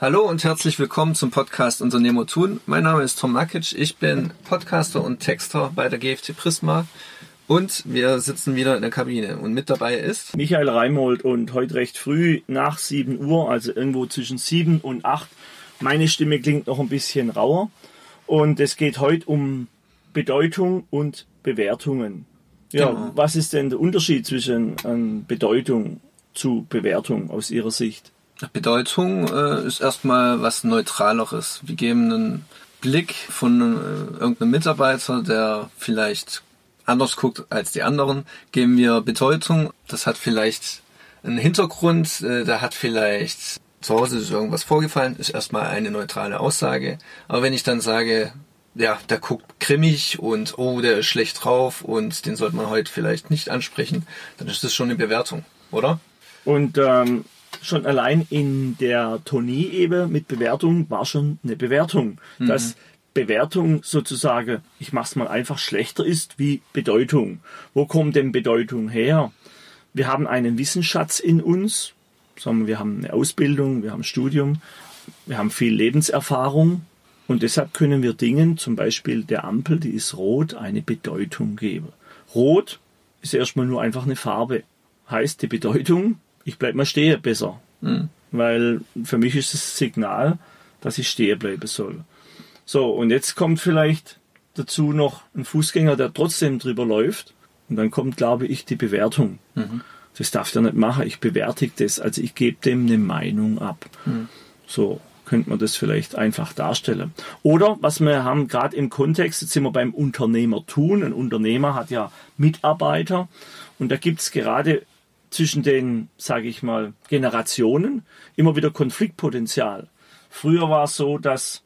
Hallo und herzlich willkommen zum Podcast Unternehmer tun. Mein Name ist Tom Nakic. Ich bin Podcaster und Texter bei der GFT Prisma und wir sitzen wieder in der Kabine. Und mit dabei ist Michael Reimold und heute recht früh nach 7 Uhr, also irgendwo zwischen 7 und 8. Meine Stimme klingt noch ein bisschen rauer. Und es geht heute um Bedeutung und Bewertungen. Ja, genau. was ist denn der Unterschied zwischen ähm, Bedeutung zu Bewertung aus Ihrer Sicht? Bedeutung äh, ist erstmal was Neutraleres. Wir geben einen Blick von äh, irgendeinem Mitarbeiter, der vielleicht anders guckt als die anderen, geben wir Bedeutung. Das hat vielleicht einen Hintergrund, äh, da hat vielleicht zu Hause ist irgendwas vorgefallen, ist erstmal eine neutrale Aussage. Aber wenn ich dann sage, ja, der guckt grimmig und oh, der ist schlecht drauf und den sollte man heute vielleicht nicht ansprechen, dann ist das schon eine Bewertung, oder? Und ähm, schon allein in der Tonie-Ebene mit Bewertung war schon eine Bewertung. Mhm. Dass Bewertung sozusagen, ich mach's mal einfach schlechter ist wie Bedeutung. Wo kommt denn Bedeutung her? Wir haben einen Wissensschatz in uns, sagen wir, wir haben eine Ausbildung, wir haben ein Studium, wir haben viel Lebenserfahrung und deshalb können wir Dingen, zum Beispiel der Ampel, die ist rot, eine Bedeutung geben. Rot ist erstmal nur einfach eine Farbe. Heißt die Bedeutung, ich bleib mal stehen besser. Mhm. Weil für mich ist das Signal, dass ich stehen bleiben soll. So, und jetzt kommt vielleicht dazu noch ein Fußgänger, der trotzdem drüber läuft. Und dann kommt, glaube ich, die Bewertung. Mhm. Das darf der nicht machen. Ich bewertige das. Also ich gebe dem eine Meinung ab. Mhm. So könnte man das vielleicht einfach darstellen. Oder was wir haben, gerade im Kontext, jetzt sind wir beim Unternehmer tun. Ein Unternehmer hat ja Mitarbeiter. Und da gibt es gerade zwischen den, sage ich mal, Generationen immer wieder Konfliktpotenzial. Früher war es so, dass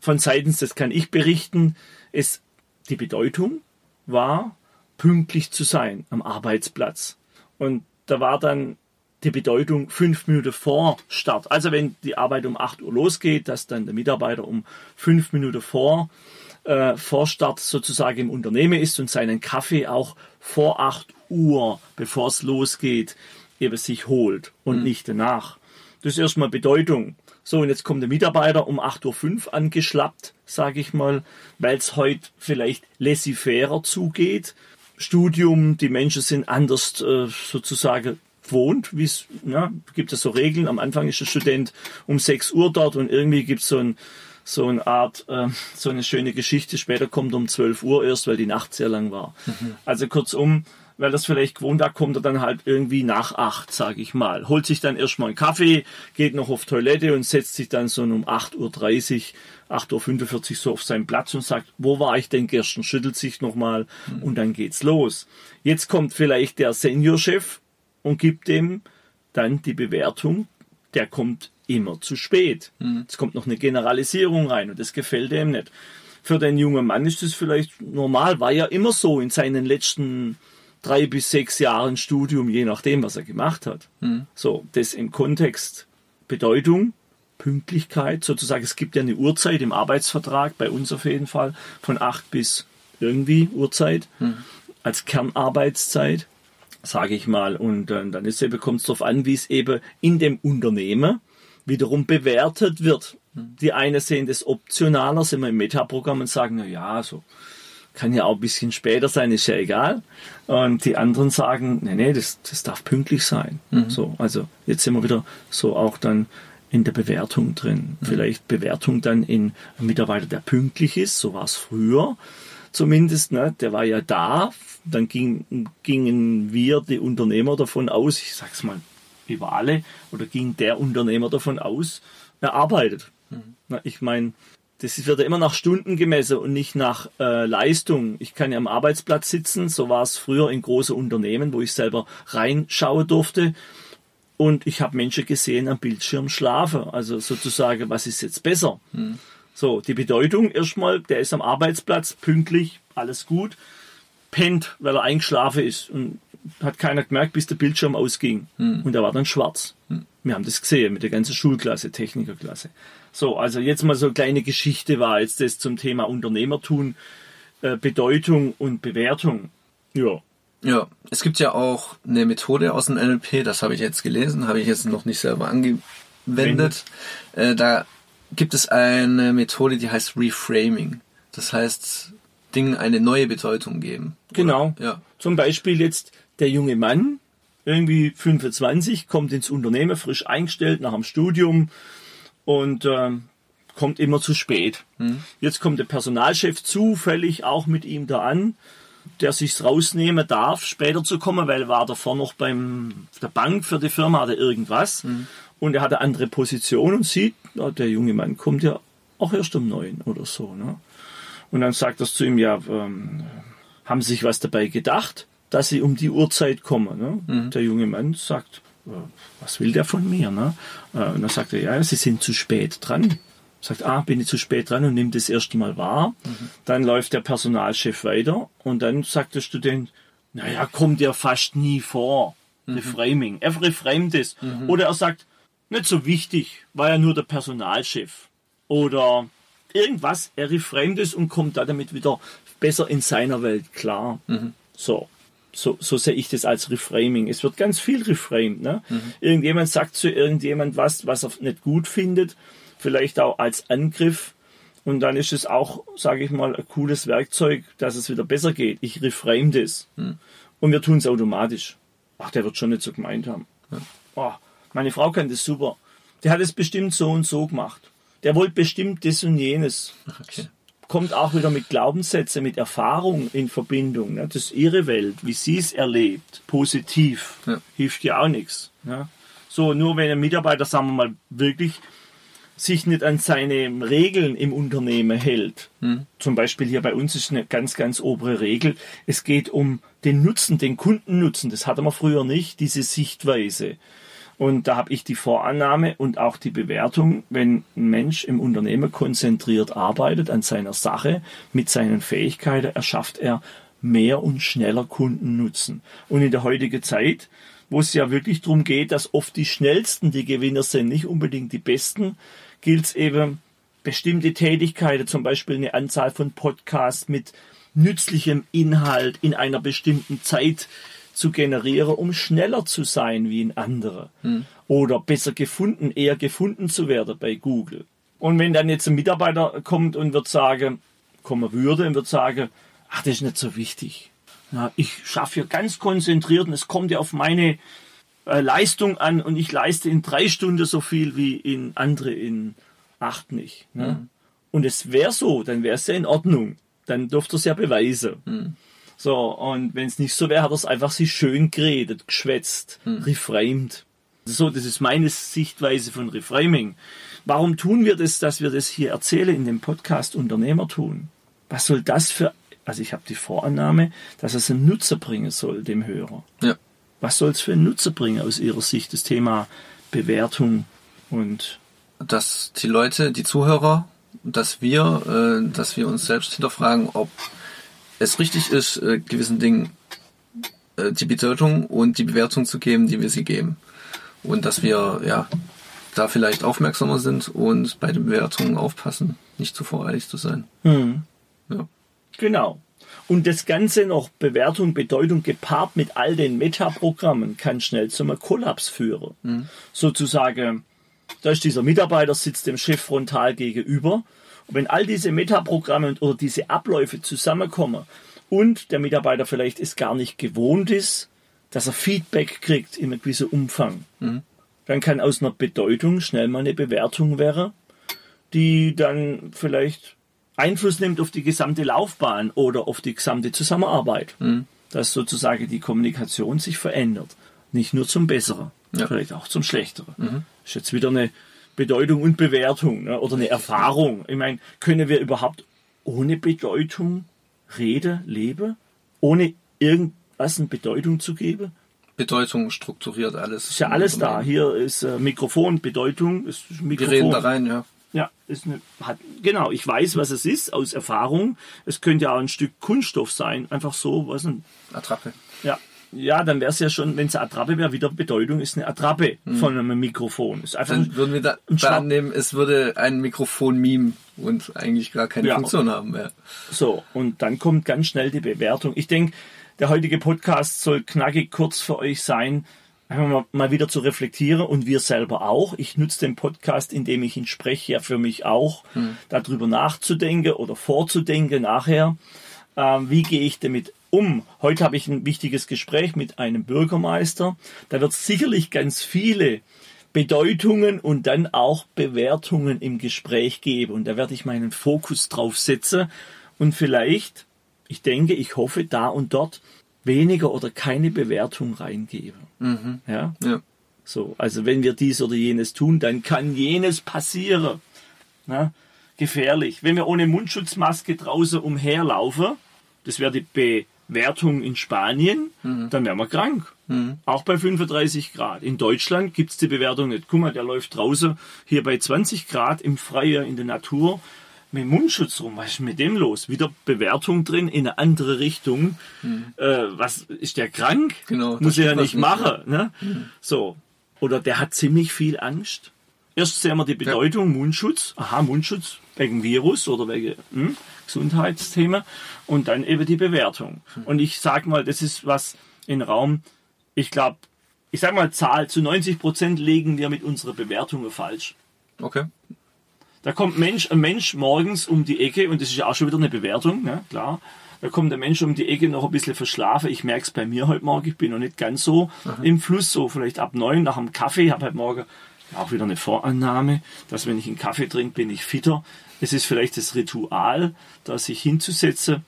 von seitens, das kann ich berichten, es die Bedeutung war, pünktlich zu sein am Arbeitsplatz. Und da war dann die Bedeutung fünf Minuten vor Start. Also wenn die Arbeit um 8 Uhr losgeht, dass dann der Mitarbeiter um fünf Minuten vor äh, Vorstart sozusagen im Unternehmen ist und seinen Kaffee auch vor 8 Uhr, bevor es losgeht, eben sich holt und mhm. nicht danach. Das ist erstmal Bedeutung. So, und jetzt kommt der Mitarbeiter um 8.05 Uhr angeschlappt, sage ich mal, weil es heute vielleicht laissez-faire zugeht. Studium, die Menschen sind anders äh, sozusagen gewohnt, wie es, ja, gibt es so Regeln. Am Anfang ist der Student um 6 Uhr dort und irgendwie gibt es so ein so eine Art, äh, so eine schöne Geschichte. Später kommt um 12 Uhr erst, weil die Nacht sehr lang war. Mhm. Also kurzum, weil das vielleicht gewohnt hat, kommt er dann halt irgendwie nach acht, sage ich mal. Holt sich dann erstmal einen Kaffee, geht noch auf Toilette und setzt sich dann so um 8.30 Uhr, 8.45 Uhr so auf seinen Platz und sagt, wo war ich denn gestern? Schüttelt sich nochmal mhm. und dann geht's los. Jetzt kommt vielleicht der Seniorchef und gibt dem dann die Bewertung, der kommt immer zu spät. Mhm. Es kommt noch eine Generalisierung rein und das gefällt ihm nicht. Für den jungen Mann ist das vielleicht normal, war ja immer so in seinen letzten drei bis sechs Jahren Studium, je nachdem, was er gemacht hat. Mhm. So, das im Kontext Bedeutung, Pünktlichkeit, sozusagen, es gibt ja eine Uhrzeit im Arbeitsvertrag, bei uns auf jeden Fall, von acht bis irgendwie Uhrzeit, mhm. als Kernarbeitszeit, sage ich mal. Und äh, dann ist eben, kommt es darauf an, wie es eben in dem Unternehmen wiederum bewertet wird. Die einen sehen das optionaler, sind wir im Metaprogramm und sagen, na ja, so kann ja auch ein bisschen später sein, ist ja egal. Und die anderen sagen, nee, nee, das, das darf pünktlich sein. Mhm. So, also jetzt sind wir wieder so auch dann in der Bewertung drin. Mhm. Vielleicht Bewertung dann in einem Mitarbeiter, der pünktlich ist, so war es früher zumindest, ne, der war ja da, dann ging, gingen wir, die Unternehmer, davon aus, ich sag's mal über alle, oder ging der Unternehmer davon aus, er arbeitet. Mhm. Ich meine, das wird ja immer nach Stunden gemessen und nicht nach äh, Leistung. Ich kann ja am Arbeitsplatz sitzen, so war es früher in großen Unternehmen, wo ich selber reinschauen durfte. Und ich habe Menschen gesehen am Bildschirm schlafen. Also sozusagen, was ist jetzt besser? Mhm. So, die Bedeutung erstmal, der ist am Arbeitsplatz, pünktlich, alles gut, pennt, weil er eingeschlafen ist und hat keiner gemerkt, bis der Bildschirm ausging. Hm. Und er war dann schwarz. Hm. Wir haben das gesehen mit der ganzen Schulklasse, Technikerklasse. So, also jetzt mal so eine kleine Geschichte war jetzt das zum Thema Unternehmertun, äh, Bedeutung und Bewertung. Ja. Ja, es gibt ja auch eine Methode aus dem NLP, das habe ich jetzt gelesen, habe ich jetzt noch nicht selber ange wendet, äh, da gibt es eine Methode, die heißt Reframing. Das heißt, Dingen eine neue Bedeutung geben. Genau. Ja. Zum Beispiel jetzt der junge Mann, irgendwie 25, kommt ins Unternehmen, frisch eingestellt nach dem Studium und ähm, kommt immer zu spät. Jetzt kommt der Personalchef zufällig auch mit ihm da an, der sich's rausnehmen darf, später zu kommen, weil er war davor noch beim der Bank für die Firma oder irgendwas und er hat eine andere Position und sieht, na, der junge Mann kommt ja auch erst um neun oder so. Ne? Und dann sagt er zu ihm, ja, ähm, haben Sie sich was dabei gedacht, dass Sie um die Uhrzeit kommen? Ne? Der junge Mann sagt, äh, was will der von mir? Ne? Äh, Und dann sagt er, ja, Sie sind zu spät dran. Sagt, ah, bin ich zu spät dran und nimmt das erste Mal wahr. Dann läuft der Personalchef weiter und dann sagt der Student, naja, kommt ja fast nie vor. Reframing. Er reframet es. Oder er sagt, nicht so wichtig, war ja nur der Personalchef. Oder irgendwas, er reframet es und kommt da damit wieder besser in seiner Welt klar. So. So, so sehe ich das als Reframing. Es wird ganz viel reframed. Ne? Irgendjemand sagt zu irgendjemand was, was er nicht gut findet, vielleicht auch als Angriff. Und dann ist es auch, sage ich mal, ein cooles Werkzeug, dass es wieder besser geht. Ich reframe das. Und wir tun es automatisch. Ach, der wird schon nicht so gemeint haben. Oh, meine Frau kann das super. Der hat es bestimmt so und so gemacht. Der wollte bestimmt das und jenes. Okay. Kommt auch wieder mit Glaubenssätzen, mit Erfahrung in Verbindung. Ne? Das ist ihre Welt, wie sie es erlebt. Positiv. Ja. Hilft ja auch nichts. Ne? So, nur wenn ein Mitarbeiter, sagen wir mal, wirklich sich nicht an seine Regeln im Unternehmen hält. Zum Beispiel hier bei uns ist eine ganz, ganz obere Regel. Es geht um den Nutzen, den Kundennutzen. Das hatte man früher nicht, diese Sichtweise. Und da habe ich die Vorannahme und auch die Bewertung, wenn ein Mensch im Unternehmen konzentriert arbeitet an seiner Sache, mit seinen Fähigkeiten, erschafft er mehr und schneller Kundennutzen. Und in der heutigen Zeit, wo es ja wirklich darum geht, dass oft die schnellsten die Gewinner sind, nicht unbedingt die besten, gilt es eben, bestimmte Tätigkeiten, zum Beispiel eine Anzahl von Podcasts mit nützlichem Inhalt in einer bestimmten Zeit zu generieren, um schneller zu sein wie ein anderer. Oder besser gefunden, eher gefunden zu werden bei Google. Und wenn dann jetzt ein Mitarbeiter kommt und wird sagen, kommen würde und wird sagen, ach, das ist nicht so wichtig. Na, ich schaffe hier ganz konzentriert und es kommt ja auf meine äh, Leistung an und ich leiste in drei Stunden so viel wie in andere in acht nicht. Ne? Und es wäre so, dann wäre es ja in Ordnung. Dann dürfte es ja beweisen. So, und wenn es nicht so wäre, hat er es einfach sich schön geredet, geschwätzt, reframed. So, das ist meine Sichtweise von Reframing. Warum tun wir das, dass wir das hier erzählen in dem Podcast Unternehmer tun? Was soll das für, also ich habe die Vorannahme, dass es einen Nutzer bringen soll, dem Hörer. Ja. Was soll es für einen Nutzer bringen aus Ihrer Sicht, das Thema Bewertung und Dass die Leute, die Zuhörer, dass wir, äh, dass wir uns selbst hinterfragen, ob es richtig ist, äh, gewissen Dingen äh, die Bedeutung und die Bewertung zu geben, die wir sie geben. Und dass wir, ja, da vielleicht aufmerksamer sind und bei den Bewertungen aufpassen, nicht zu voreilig zu sein. Ja. Genau. Und das Ganze noch Bewertung, Bedeutung gepaart mit all den Metaprogrammen kann schnell zum Kollaps führen. Sozusagen, da ist dieser Mitarbeiter, sitzt dem Chef frontal gegenüber. Wenn all diese Metaprogramme oder diese Abläufe zusammenkommen und der Mitarbeiter vielleicht es gar nicht gewohnt ist, dass er Feedback kriegt in einem gewissen Umfang, dann kann aus einer Bedeutung schnell mal eine Bewertung werden, die dann vielleicht Einfluss nimmt auf die gesamte Laufbahn oder auf die gesamte Zusammenarbeit. Dass sozusagen die Kommunikation sich verändert. Nicht nur zum Besseren, Ja. vielleicht auch zum Schlechteren. Ist jetzt wieder eine Bedeutung und Bewertung ne? oder eine Erfahrung. Ich meine, können wir überhaupt ohne Bedeutung reden, leben? Ohne irgendwas eine Bedeutung zu geben? Bedeutung strukturiert alles. Ist ja alles da. Hier ist äh, Mikrofon, Bedeutung, ist ein Wir Mikrofon. reden da rein, ja. Ja, ist eine, hat, genau, ich weiß, was es ist aus Erfahrung. Es könnte ja auch ein Stück Kunststoff sein, einfach so, was ein, Attrappe. ja. Ja, dann wäre es ja schon, wenn es eine Attrappe wäre, wieder Bedeutung ist eine Attrappe von einem Mikrofon. Ist einfach Dann würden wir da, da annehmen, es würde ein Mikrofon meme und eigentlich gar keine Ja. Funktion haben mehr. so. Und dann kommt ganz schnell die Bewertung. Ich denke, der heutige Podcast soll knackig kurz für euch sein. einfach mal, mal wieder zu reflektieren und wir selber auch. Ich nutze den Podcast, indem ich ihn spreche, ja für mich auch, hm. darüber nachzudenken oder vorzudenken nachher. Ähm, wie gehe ich damit um? Heute habe ich ein wichtiges Gespräch mit einem Bürgermeister. Da wird sicherlich ganz viele Bedeutungen und dann auch Bewertungen im Gespräch geben. Und da werde ich meinen Fokus drauf setzen und vielleicht, ich denke, ich hoffe, da und dort weniger oder keine Bewertung reingeben. Mhm. Ja? ja. So, also wenn wir dies oder jenes tun, dann kann jenes passieren. Na? Gefährlich. Wenn wir ohne Mundschutzmaske draußen umherlaufen, das wäre die Bewertung in Spanien, mhm. dann wären wir krank. Mhm. Auch bei 35 Grad. In Deutschland gibt es die Bewertung nicht. Guck mal, der läuft draußen hier bei 20 Grad im Freien in der Natur mit Mundschutz rum. Was ist mit dem los? Wieder Bewertung drin in eine andere Richtung. Mhm. Äh, was ist der krank? Genau, Muss er ja nicht machen. Ne? Mhm. So. Oder der hat ziemlich viel Angst. Erst sehen wir die Bedeutung ja. Mundschutz. Aha, Mundschutz wegen Virus oder wegen hm, Gesundheitsthema. Und dann eben die Bewertung. Mhm. Und ich sag mal, das ist was in Raum. Ich glaube, ich sag mal Zahl, zu 90 Prozent legen wir mit unserer Bewertung falsch. Okay. Da kommt Mensch, ein Mensch morgens um die Ecke, und das ist ja auch schon wieder eine Bewertung, ne? klar. Da kommt der Mensch um die Ecke noch ein bisschen verschlafen. Ich merke es bei mir heute Morgen, ich bin noch nicht ganz so Aha. im Fluss, so vielleicht ab neun nach dem Kaffee. Ich habe heute Morgen auch wieder eine Vorannahme, dass wenn ich einen Kaffee trinke, bin ich fitter. Es ist vielleicht das Ritual, da sich hinzusetzen.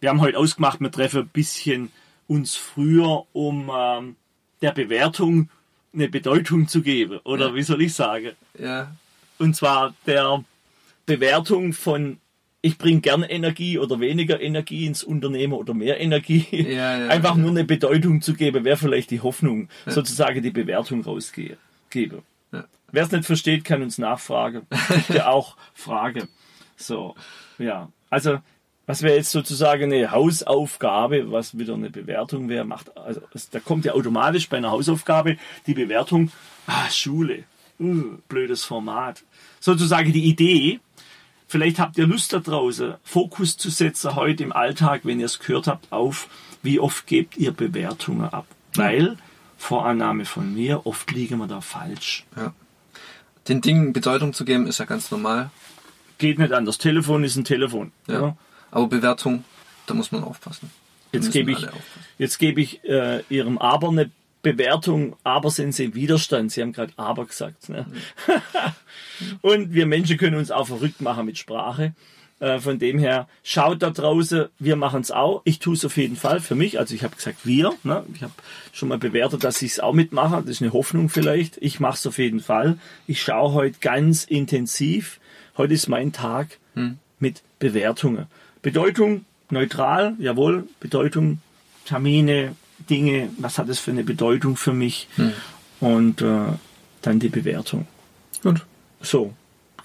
Wir haben heute ausgemacht, wir treffen ein bisschen uns früher, um ähm, der Bewertung eine Bedeutung zu geben. Oder ja. wie soll ich sagen? Ja. Und zwar der Bewertung von ich bringe gern Energie oder weniger Energie ins Unternehmen oder mehr Energie. Ja, ja, Einfach ja. nur eine Bedeutung zu geben, wäre vielleicht die Hoffnung, sozusagen die Bewertung rausgebe. Wer es nicht versteht, kann uns nachfragen. ja auch Frage. So, ja. Also, was wäre jetzt sozusagen eine Hausaufgabe, was wieder eine Bewertung wäre, macht, also, da kommt ja automatisch bei einer Hausaufgabe die Bewertung, ah, Schule, uh, blödes Format, sozusagen die Idee, vielleicht habt ihr Lust da draußen, Fokus zu setzen heute im Alltag, wenn ihr es gehört habt, auf, wie oft gebt ihr Bewertungen ab. Weil, Vorannahme von mir, oft liegen wir da falsch. Ja. Den Dingen Bedeutung zu geben, ist ja ganz normal. Geht nicht anders. Telefon ist ein Telefon. Ja. ja. Aber Bewertung, da muss man aufpassen. Jetzt gebe ich, jetzt gebe ich äh, Ihrem Aber eine Bewertung, aber sind sie Widerstand. Sie haben gerade aber gesagt. Ne? und wir Menschen können uns auch verrückt machen mit Sprache. Äh, von dem her, schaut da draußen, wir machen es auch. Ich tue es auf jeden Fall für mich. Also ich habe gesagt, wir. Ne? Ich habe schon mal bewertet, dass ich es auch mitmache. Das ist eine Hoffnung vielleicht. Ich mache es auf jeden Fall. Ich schaue heute ganz intensiv. Heute ist mein Tag hm. mit Bewertungen. Bedeutung neutral, jawohl. Bedeutung Termine, Dinge, was hat es für eine Bedeutung für mich hm. und äh, dann die Bewertung. Gut. So,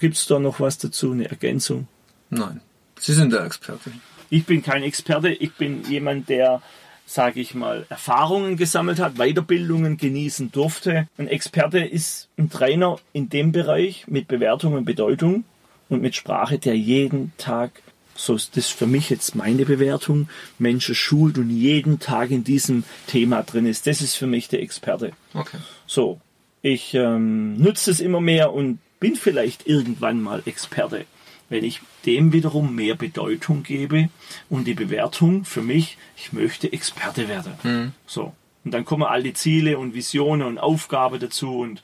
gibt es da noch was dazu, eine Ergänzung? Nein, Sie sind der Experte. Ich bin kein Experte, ich bin jemand, der, sage ich mal, Erfahrungen gesammelt hat, Weiterbildungen genießen durfte. Ein Experte ist ein Trainer in dem Bereich mit Bewertung und Bedeutung und mit Sprache, der jeden Tag so ist das für mich jetzt meine Bewertung, Menschen schult und jeden Tag in diesem Thema drin ist. Das ist für mich der Experte. Okay. So, ich ähm, nutze es immer mehr und bin vielleicht irgendwann mal Experte, wenn ich dem wiederum mehr Bedeutung gebe und die Bewertung für mich, ich möchte Experte werden. Mhm. So. Und dann kommen all die Ziele und Visionen und Aufgaben dazu und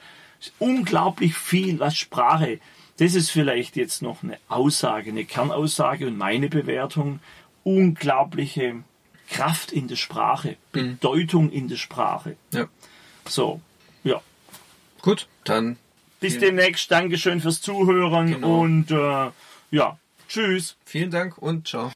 unglaublich viel, was Sprache das ist vielleicht jetzt noch eine Aussage, eine Kernaussage und meine Bewertung. Unglaubliche Kraft in der Sprache, mhm. Bedeutung in der Sprache. Ja. So, ja. Gut, dann. Bis demnächst. Dankeschön fürs Zuhören genau. und äh, ja, tschüss. Vielen Dank und ciao.